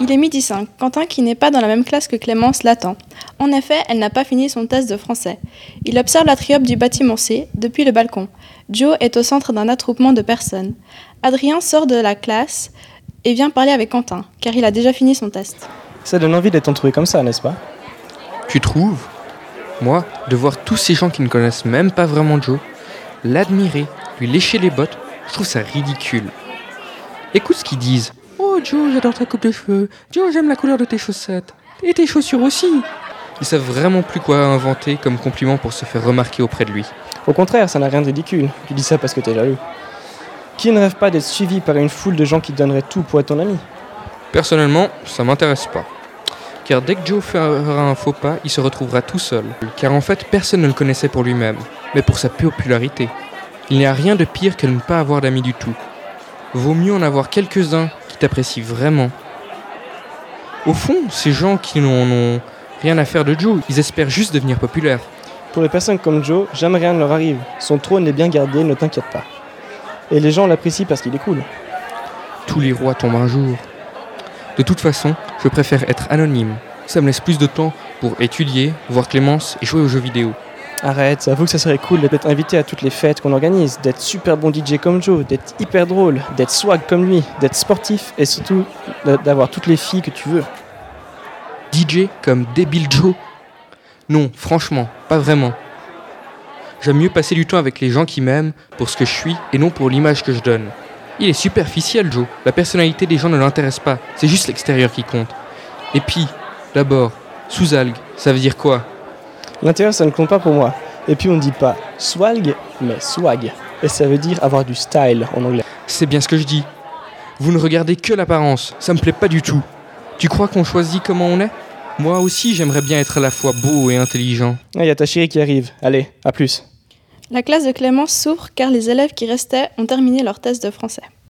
Il est midi 5. Quentin, qui n'est pas dans la même classe que Clémence, l'attend. En effet, elle n'a pas fini son test de français. Il observe la triope du bâtiment C depuis le balcon. Joe est au centre d'un attroupement de personnes. Adrien sort de la classe et vient parler avec Quentin, car il a déjà fini son test. Ça donne envie d'être entouré comme ça, n'est-ce pas? Tu trouves? Moi, de voir tous ces gens qui ne connaissent même pas vraiment Joe, l'admirer, lui lécher les bottes, je trouve ça ridicule. Écoute ce qu'ils disent. Oh Joe, j'adore ta coupe de cheveux. Joe, j'aime la couleur de tes chaussettes. Et tes chaussures aussi. Ils savent vraiment plus quoi inventer comme compliment pour se faire remarquer auprès de lui. Au contraire, ça n'a rien de ridicule. Tu dis ça parce que t'es jaloux. Qui ne rêve pas d'être suivi par une foule de gens qui donneraient tout pour être ton ami? Personnellement, ça m'intéresse pas. Car dès que Joe fera un faux pas, il se retrouvera tout seul. Car en fait, personne ne le connaissait pour lui-même, mais pour sa popularité. Il n'y a rien de pire que de ne pas avoir d'amis du tout. Vaut mieux en avoir quelques-uns qui t'apprécient vraiment. Au fond, ces gens qui n'en ont rien à faire de Joe, ils espèrent juste devenir populaires. Pour les personnes comme Joe, jamais rien ne leur arrive. Son trône est bien gardé, ne t'inquiète pas. Et les gens l'apprécient parce qu'il est cool. Tous les rois tombent un jour. De toute façon, je préfère être anonyme. Ça me laisse plus de temps pour étudier, voir Clémence et jouer aux jeux vidéo. Arrête, avoue que ça serait cool d'être invité à toutes les fêtes qu'on organise, d'être super bon DJ comme Joe, d'être hyper drôle, d'être swag comme lui, d'être sportif et surtout d'avoir toutes les filles que tu veux. DJ comme débile Joe? Non, franchement, pas vraiment. J'aime mieux passer du temps avec les gens qui m'aiment pour ce que je suis et non pour l'image que je donne. Il est superficiel, Joe. La personnalité des gens ne l'intéresse pas. C'est juste l'extérieur qui compte. Et puis, d'abord, sous algue, ça veut dire quoi? L'intérieur, ça ne compte pas pour moi. Et puis on ne dit pas swag, mais swag. Et ça veut dire avoir du style en anglais. C'est bien ce que je dis. Vous ne regardez que l'apparence. Ça me plaît pas du tout. Tu crois qu'on choisit comment on est? Moi aussi, j'aimerais bien être à la fois beau et intelligent. Il y a ta chérie qui arrive. Allez, à plus. La classe de Clémence s'ouvre car les élèves qui restaient ont terminé leur test de français.